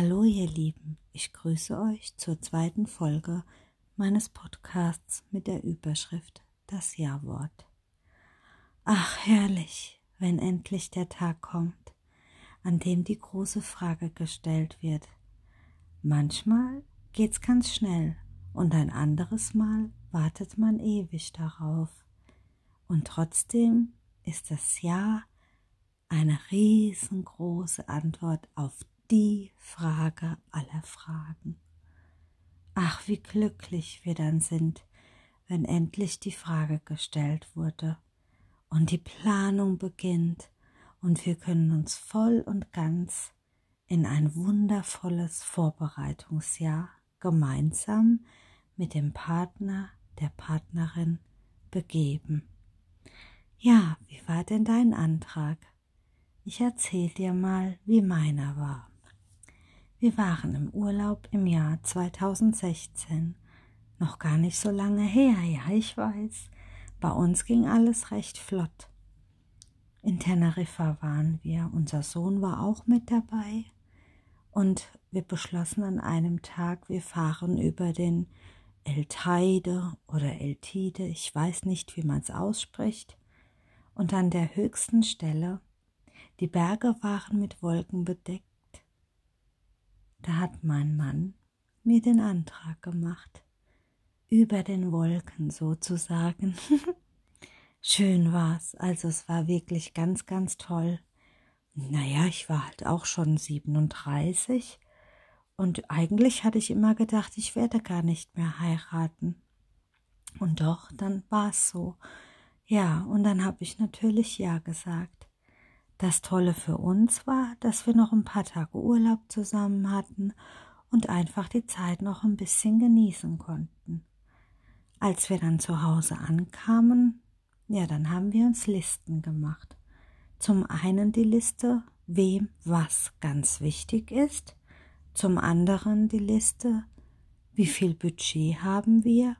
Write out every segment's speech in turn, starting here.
Hallo ihr Lieben, ich grüße euch zur zweiten Folge meines Podcasts mit der Überschrift Das Ja-Wort. Ach, herrlich, wenn endlich der Tag kommt, an dem die große Frage gestellt wird. Manchmal geht's ganz schnell und ein anderes Mal wartet man ewig darauf. Und trotzdem ist das Ja eine riesengroße Antwort auf die Frage aller Fragen. Ach, wie glücklich wir dann sind, wenn endlich die Frage gestellt wurde und die Planung beginnt und wir können uns voll und ganz in ein wundervolles Vorbereitungsjahr gemeinsam mit dem Partner, der Partnerin begeben. Ja, wie war denn dein Antrag? Ich erzähl dir mal, wie meiner war. Wir waren im Urlaub im Jahr 2016. Noch gar nicht so lange her, ja, ich weiß. Bei uns ging alles recht flott. In Teneriffa waren wir, unser Sohn war auch mit dabei und wir beschlossen an einem Tag, wir fahren über den El Teide oder El Tide, ich weiß nicht, wie man es ausspricht, und an der höchsten Stelle, die Berge waren mit Wolken bedeckt, da hat mein Mann mir den Antrag gemacht, über den Wolken sozusagen. Schön war's, also es war wirklich ganz, ganz toll. Naja, ich war halt auch schon 37 und eigentlich hatte ich immer gedacht, ich werde gar nicht mehr heiraten. Und doch, dann war's so. Ja, und dann habe ich natürlich Ja gesagt. Das Tolle für uns war, dass wir noch ein paar Tage Urlaub zusammen hatten und einfach die Zeit noch ein bisschen genießen konnten. Als wir dann zu Hause ankamen, ja, dann haben wir uns Listen gemacht. Zum einen die Liste, wem was ganz wichtig ist, zum anderen die Liste, wie viel Budget haben wir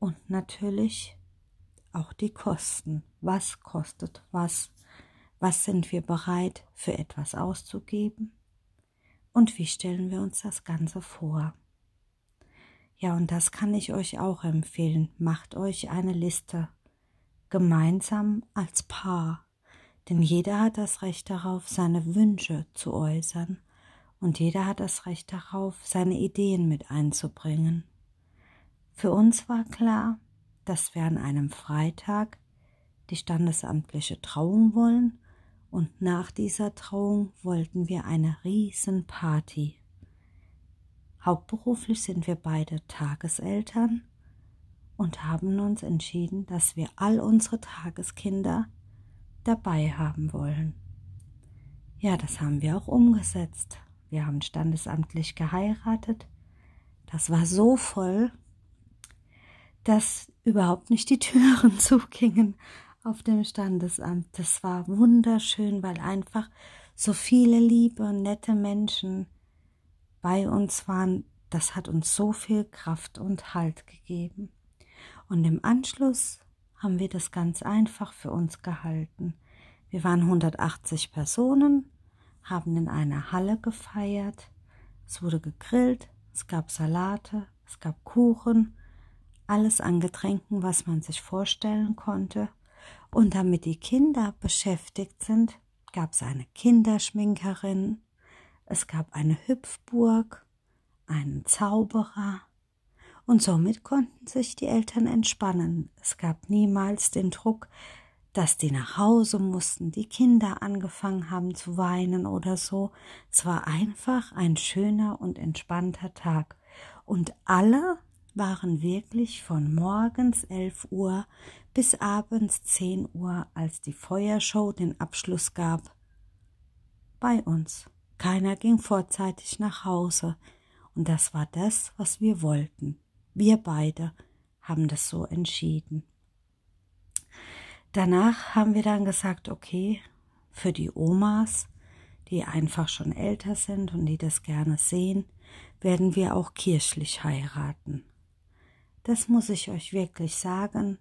und natürlich auch die Kosten. Was kostet was? Was sind wir bereit für etwas auszugeben? Und wie stellen wir uns das Ganze vor? Ja, und das kann ich euch auch empfehlen. Macht euch eine Liste. Gemeinsam als Paar. Denn jeder hat das Recht darauf, seine Wünsche zu äußern. Und jeder hat das Recht darauf, seine Ideen mit einzubringen. Für uns war klar, dass wir an einem Freitag die standesamtliche Trauung wollen und nach dieser Trauung wollten wir eine Riesenparty. Hauptberuflich sind wir beide Tageseltern und haben uns entschieden, dass wir all unsere Tageskinder dabei haben wollen. Ja, das haben wir auch umgesetzt. Wir haben standesamtlich geheiratet. Das war so voll, dass überhaupt nicht die Türen zugingen auf dem Standesamt. Das war wunderschön, weil einfach so viele liebe, nette Menschen bei uns waren. Das hat uns so viel Kraft und Halt gegeben. Und im Anschluss haben wir das ganz einfach für uns gehalten. Wir waren 180 Personen, haben in einer Halle gefeiert. Es wurde gegrillt, es gab Salate, es gab Kuchen, alles an Getränken, was man sich vorstellen konnte. Und damit die Kinder beschäftigt sind, gab es eine Kinderschminkerin, es gab eine Hüpfburg, einen Zauberer, und somit konnten sich die Eltern entspannen. Es gab niemals den Druck, dass die nach Hause mussten, die Kinder angefangen haben zu weinen oder so. Es war einfach ein schöner und entspannter Tag. Und alle waren wirklich von morgens 11 Uhr bis abends 10 Uhr, als die Feuershow den Abschluss gab, bei uns. Keiner ging vorzeitig nach Hause, und das war das, was wir wollten. Wir beide haben das so entschieden. Danach haben wir dann gesagt, okay, für die Omas, die einfach schon älter sind und die das gerne sehen, werden wir auch kirchlich heiraten. Das muss ich euch wirklich sagen,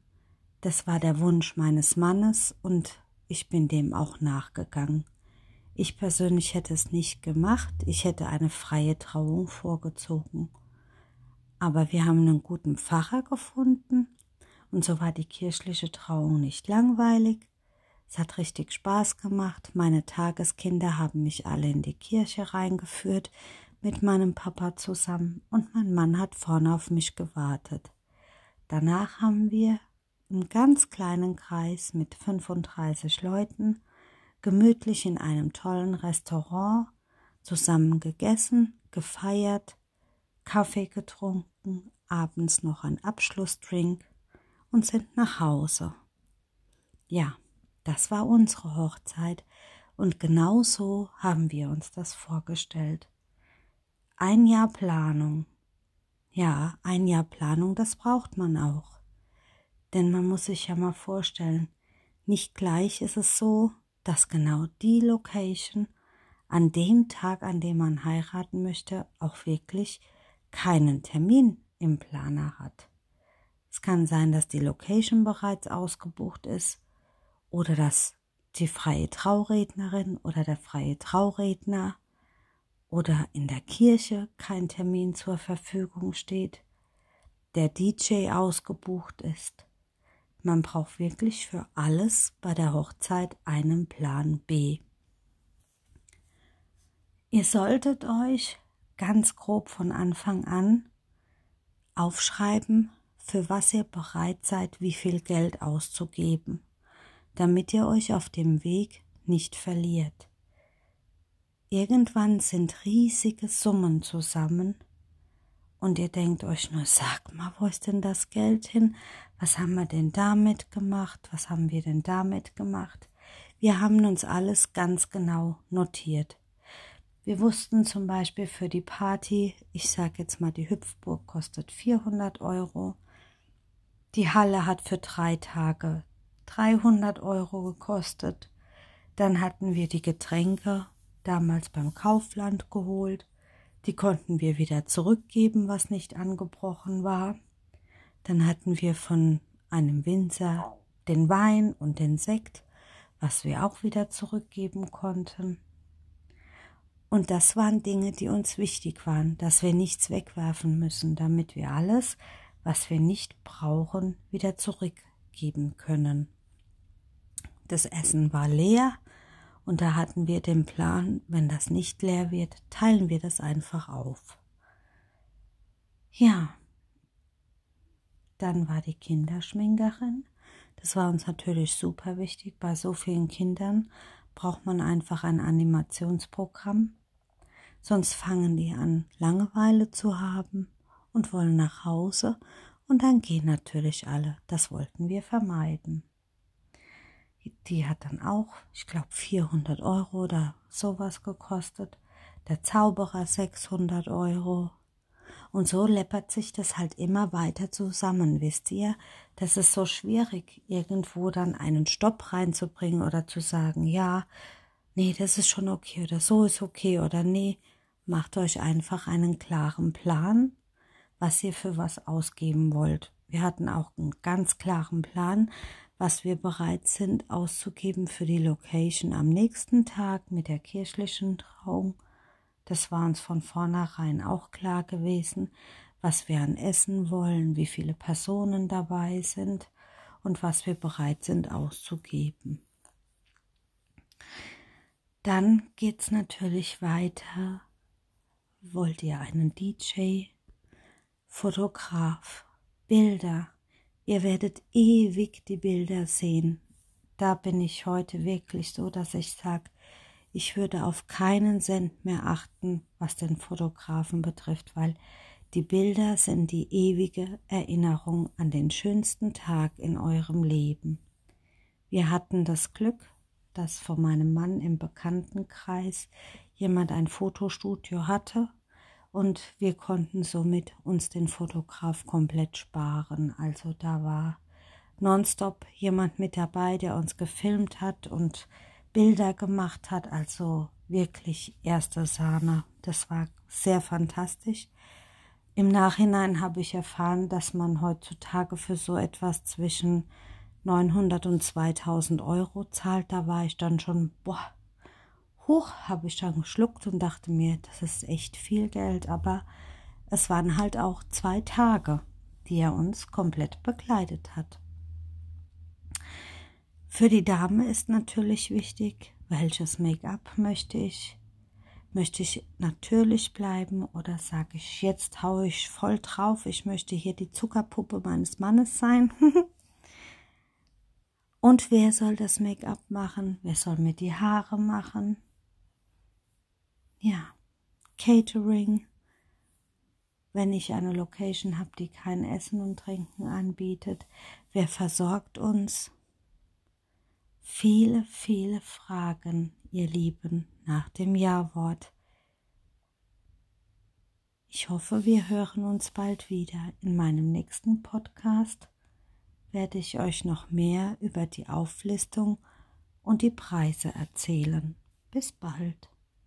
das war der Wunsch meines Mannes und ich bin dem auch nachgegangen. Ich persönlich hätte es nicht gemacht. Ich hätte eine freie Trauung vorgezogen. Aber wir haben einen guten Pfarrer gefunden und so war die kirchliche Trauung nicht langweilig. Es hat richtig Spaß gemacht. Meine Tageskinder haben mich alle in die Kirche reingeführt mit meinem Papa zusammen und mein Mann hat vorne auf mich gewartet. Danach haben wir im ganz kleinen Kreis mit 35 Leuten gemütlich in einem tollen Restaurant zusammen gegessen, gefeiert, Kaffee getrunken, abends noch ein Abschlussdrink und sind nach Hause. Ja, das war unsere Hochzeit und genau so haben wir uns das vorgestellt. Ein Jahr Planung. Ja, ein Jahr Planung, das braucht man auch. Denn man muss sich ja mal vorstellen, nicht gleich ist es so, dass genau die Location an dem Tag, an dem man heiraten möchte, auch wirklich keinen Termin im Planer hat. Es kann sein, dass die Location bereits ausgebucht ist oder dass die freie Traurednerin oder der freie Trauredner oder in der Kirche kein Termin zur Verfügung steht, der DJ ausgebucht ist. Man braucht wirklich für alles bei der Hochzeit einen Plan B. Ihr solltet euch ganz grob von Anfang an aufschreiben, für was ihr bereit seid, wie viel Geld auszugeben, damit ihr euch auf dem Weg nicht verliert. Irgendwann sind riesige Summen zusammen und ihr denkt euch nur, sag mal, wo ist denn das Geld hin? Was haben wir denn damit gemacht? Was haben wir denn damit gemacht? Wir haben uns alles ganz genau notiert. Wir wussten zum Beispiel für die Party, ich sage jetzt mal, die Hüpfburg kostet 400 Euro. Die Halle hat für drei Tage 300 Euro gekostet. Dann hatten wir die Getränke damals beim Kaufland geholt. Die konnten wir wieder zurückgeben, was nicht angebrochen war. Dann hatten wir von einem Winzer den Wein und den Sekt, was wir auch wieder zurückgeben konnten. Und das waren Dinge, die uns wichtig waren, dass wir nichts wegwerfen müssen, damit wir alles, was wir nicht brauchen, wieder zurückgeben können. Das Essen war leer und da hatten wir den Plan, wenn das nicht leer wird, teilen wir das einfach auf. Ja, dann war die Kinderschminkerin. Das war uns natürlich super wichtig. Bei so vielen Kindern braucht man einfach ein Animationsprogramm. Sonst fangen die an, Langeweile zu haben und wollen nach Hause und dann gehen natürlich alle. Das wollten wir vermeiden. Die hat dann auch, ich glaube, 400 Euro oder sowas gekostet. Der Zauberer 600 Euro. Und so läppert sich das halt immer weiter zusammen, wisst ihr? Das ist so schwierig, irgendwo dann einen Stopp reinzubringen oder zu sagen, ja, nee, das ist schon okay oder so ist okay oder nee. Macht euch einfach einen klaren Plan was ihr für was ausgeben wollt. Wir hatten auch einen ganz klaren Plan, was wir bereit sind auszugeben für die Location am nächsten Tag mit der kirchlichen Trauung. Das war uns von vornherein auch klar gewesen, was wir an Essen wollen, wie viele Personen dabei sind und was wir bereit sind auszugeben. Dann geht's natürlich weiter. Wollt ihr einen DJ? Fotograf, Bilder. Ihr werdet ewig die Bilder sehen. Da bin ich heute wirklich so, dass ich sage, ich würde auf keinen Cent mehr achten, was den Fotografen betrifft, weil die Bilder sind die ewige Erinnerung an den schönsten Tag in eurem Leben. Wir hatten das Glück, dass von meinem Mann im Bekanntenkreis jemand ein Fotostudio hatte und wir konnten somit uns den Fotograf komplett sparen. Also da war nonstop jemand mit dabei, der uns gefilmt hat und Bilder gemacht hat. Also wirklich erste Sahne. Das war sehr fantastisch. Im Nachhinein habe ich erfahren, dass man heutzutage für so etwas zwischen 900 und 2000 Euro zahlt. Da war ich dann schon, boah, Huch, habe ich dann geschluckt und dachte mir, das ist echt viel Geld, aber es waren halt auch zwei Tage, die er uns komplett begleitet hat. Für die Dame ist natürlich wichtig, welches Make-up möchte ich. Möchte ich natürlich bleiben oder sage ich, jetzt haue ich voll drauf, ich möchte hier die Zuckerpuppe meines Mannes sein. Und wer soll das Make-up machen? Wer soll mir die Haare machen? Ja, Catering. Wenn ich eine Location habe, die kein Essen und Trinken anbietet, wer versorgt uns? Viele, viele Fragen, ihr Lieben, nach dem Ja-Wort. Ich hoffe, wir hören uns bald wieder in meinem nächsten Podcast werde ich euch noch mehr über die Auflistung und die Preise erzählen. Bis bald.